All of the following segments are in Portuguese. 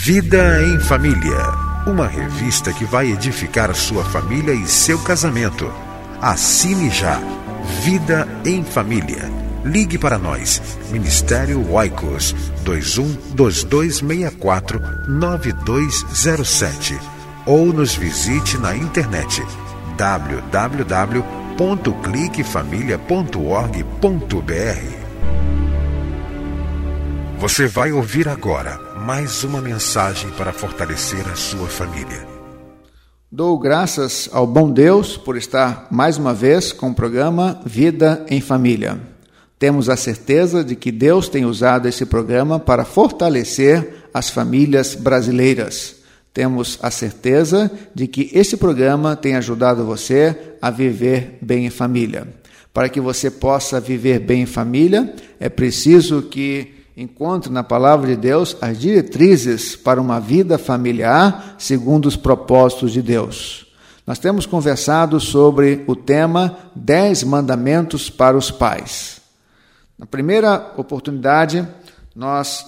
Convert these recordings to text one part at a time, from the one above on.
Vida em Família, uma revista que vai edificar sua família e seu casamento. Assine já. Vida em Família. Ligue para nós. Ministério Oicos 21 2264 9207 ou nos visite na internet www.cliquefamilia.org.br. Você vai ouvir agora mais uma mensagem para fortalecer a sua família. Dou graças ao bom Deus por estar mais uma vez com o programa Vida em Família. Temos a certeza de que Deus tem usado esse programa para fortalecer as famílias brasileiras. Temos a certeza de que esse programa tem ajudado você a viver bem em família. Para que você possa viver bem em família, é preciso que encontre na palavra de Deus as diretrizes para uma vida familiar segundo os propósitos de Deus. Nós temos conversado sobre o tema Dez Mandamentos para os Pais. Na primeira oportunidade, nós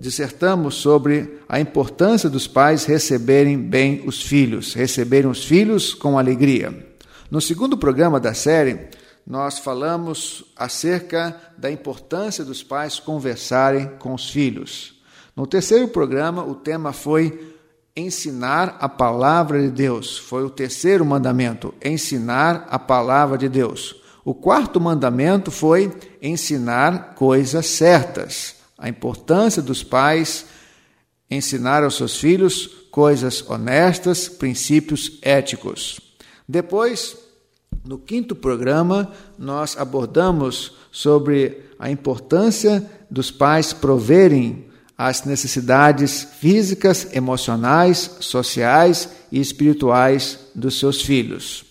dissertamos sobre a importância dos pais receberem bem os filhos, receberem os filhos com alegria. No segundo programa da série, nós falamos acerca da importância dos pais conversarem com os filhos. No terceiro programa, o tema foi ensinar a palavra de Deus. Foi o terceiro mandamento, ensinar a palavra de Deus. O quarto mandamento foi ensinar coisas certas. A importância dos pais ensinar aos seus filhos coisas honestas, princípios éticos. Depois, no quinto programa, nós abordamos sobre a importância dos pais proverem as necessidades físicas, emocionais, sociais e espirituais dos seus filhos.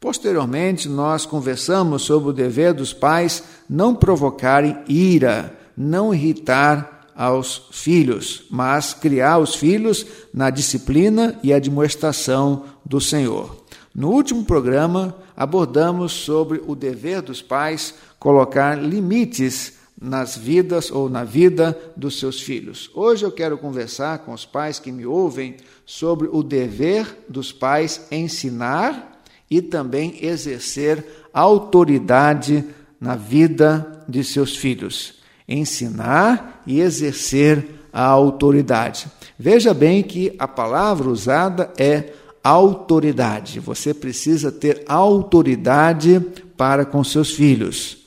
Posteriormente, nós conversamos sobre o dever dos pais não provocarem ira, não irritar aos filhos, mas criar os filhos na disciplina e admoestação do Senhor. No último programa, abordamos sobre o dever dos pais colocar limites nas vidas ou na vida dos seus filhos. Hoje eu quero conversar com os pais que me ouvem sobre o dever dos pais ensinar e também exercer autoridade na vida de seus filhos. Ensinar e exercer a autoridade. Veja bem que a palavra usada é autoridade. Você precisa ter autoridade para com seus filhos.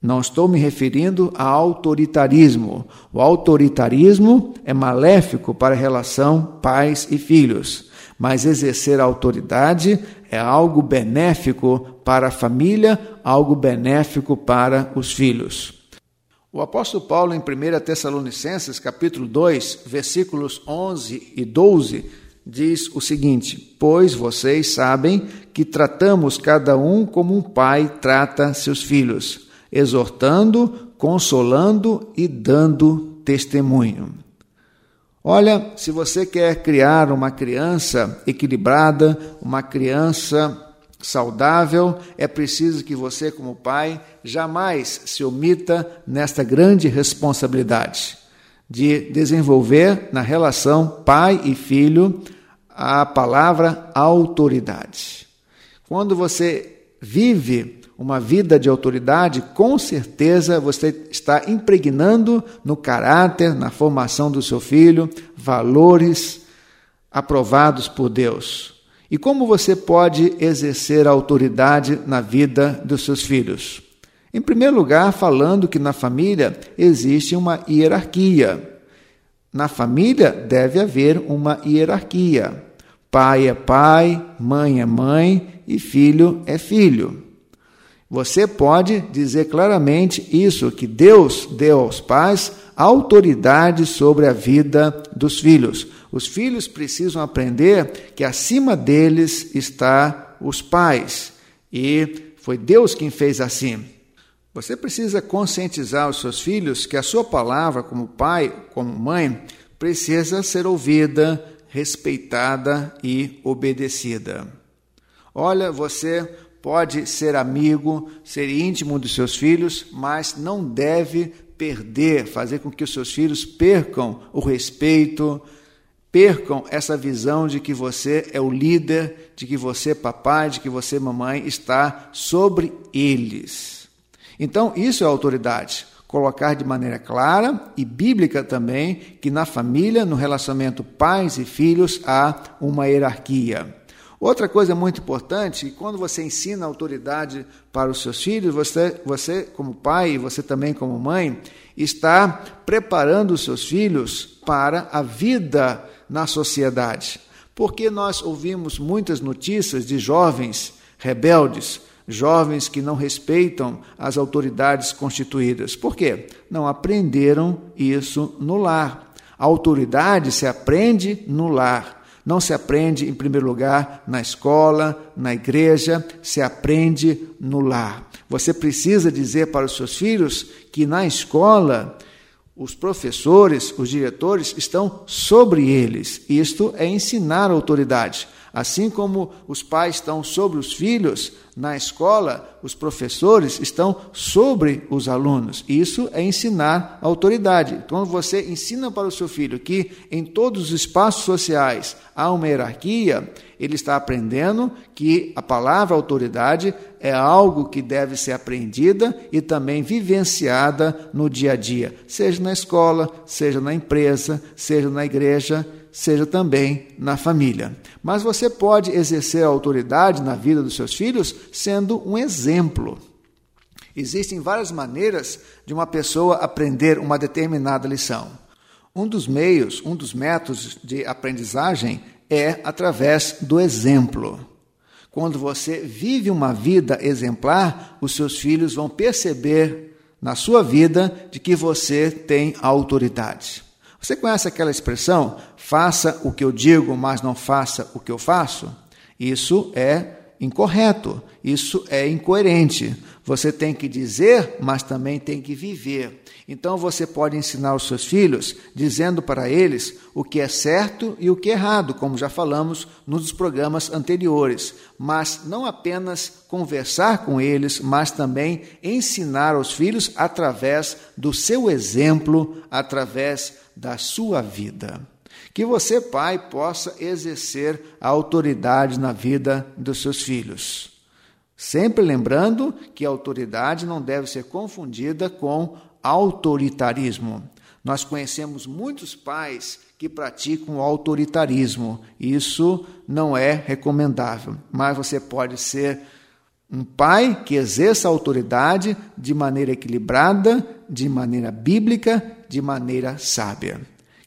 Não estou me referindo a autoritarismo. O autoritarismo é maléfico para a relação pais e filhos, mas exercer autoridade é algo benéfico para a família, algo benéfico para os filhos. O apóstolo Paulo, em 1 Tessalonicenses, capítulo 2, versículos 11 e 12, diz o seguinte: Pois vocês sabem que tratamos cada um como um pai trata seus filhos, exortando, consolando e dando testemunho. Olha, se você quer criar uma criança equilibrada, uma criança saudável, é preciso que você, como pai, jamais se omita nesta grande responsabilidade de desenvolver na relação pai e filho a palavra autoridade. Quando você vive uma vida de autoridade, com certeza você está impregnando no caráter, na formação do seu filho, valores aprovados por Deus. E como você pode exercer autoridade na vida dos seus filhos? Em primeiro lugar, falando que na família existe uma hierarquia. Na família deve haver uma hierarquia. Pai é pai, mãe é mãe e filho é filho. Você pode dizer claramente isso, que Deus deu aos pais autoridade sobre a vida dos filhos. Os filhos precisam aprender que acima deles está os pais. E foi Deus quem fez assim. Você precisa conscientizar os seus filhos que a sua palavra, como pai, como mãe, precisa ser ouvida, respeitada e obedecida. Olha, você pode ser amigo, ser íntimo dos seus filhos, mas não deve perder, fazer com que os seus filhos percam o respeito, percam essa visão de que você é o líder, de que você, papai, de que você, mamãe, está sobre eles. Então, isso é autoridade. Colocar de maneira clara e bíblica também que na família, no relacionamento pais e filhos, há uma hierarquia. Outra coisa muito importante, quando você ensina autoridade para os seus filhos, você, você como pai e você também como mãe, está preparando os seus filhos para a vida na sociedade. Porque nós ouvimos muitas notícias de jovens rebeldes, jovens que não respeitam as autoridades constituídas. Por quê? Não aprenderam isso no lar. A autoridade se aprende no lar. Não se aprende, em primeiro lugar, na escola, na igreja, se aprende no lar. Você precisa dizer para os seus filhos que na escola os professores, os diretores estão sobre eles. Isto é ensinar a autoridade. Assim como os pais estão sobre os filhos, na escola, os professores estão sobre os alunos. Isso é ensinar autoridade. Quando você ensina para o seu filho que em todos os espaços sociais há uma hierarquia, ele está aprendendo que a palavra autoridade é algo que deve ser aprendida e também vivenciada no dia a dia, seja na escola, seja na empresa, seja na igreja seja também na família. Mas você pode exercer a autoridade na vida dos seus filhos sendo um exemplo. Existem várias maneiras de uma pessoa aprender uma determinada lição. Um dos meios, um dos métodos de aprendizagem é através do exemplo. Quando você vive uma vida exemplar, os seus filhos vão perceber na sua vida de que você tem autoridade. Você conhece aquela expressão? Faça o que eu digo, mas não faça o que eu faço? Isso é incorreto, isso é incoerente. Você tem que dizer, mas também tem que viver. Então você pode ensinar os seus filhos dizendo para eles o que é certo e o que é errado, como já falamos nos programas anteriores, mas não apenas conversar com eles, mas também ensinar aos filhos através do seu exemplo, através da sua vida. Que você, pai, possa exercer a autoridade na vida dos seus filhos. Sempre lembrando que a autoridade não deve ser confundida com autoritarismo. Nós conhecemos muitos pais que praticam autoritarismo. Isso não é recomendável, mas você pode ser um pai que exerça a autoridade de maneira equilibrada, de maneira bíblica, de maneira sábia.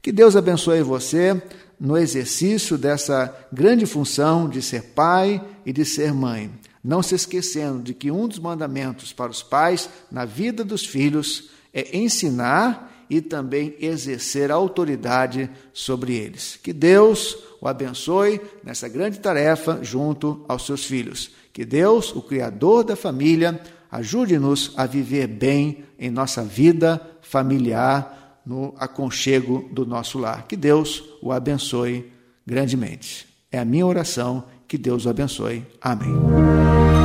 Que Deus abençoe você no exercício dessa grande função de ser pai e de ser mãe. Não se esquecendo de que um dos mandamentos para os pais na vida dos filhos é ensinar e também exercer autoridade sobre eles. Que Deus o abençoe nessa grande tarefa junto aos seus filhos. Que Deus, o Criador da família, ajude-nos a viver bem em nossa vida familiar, no aconchego do nosso lar. Que Deus o abençoe grandemente. É a minha oração. Que Deus o abençoe. Amém.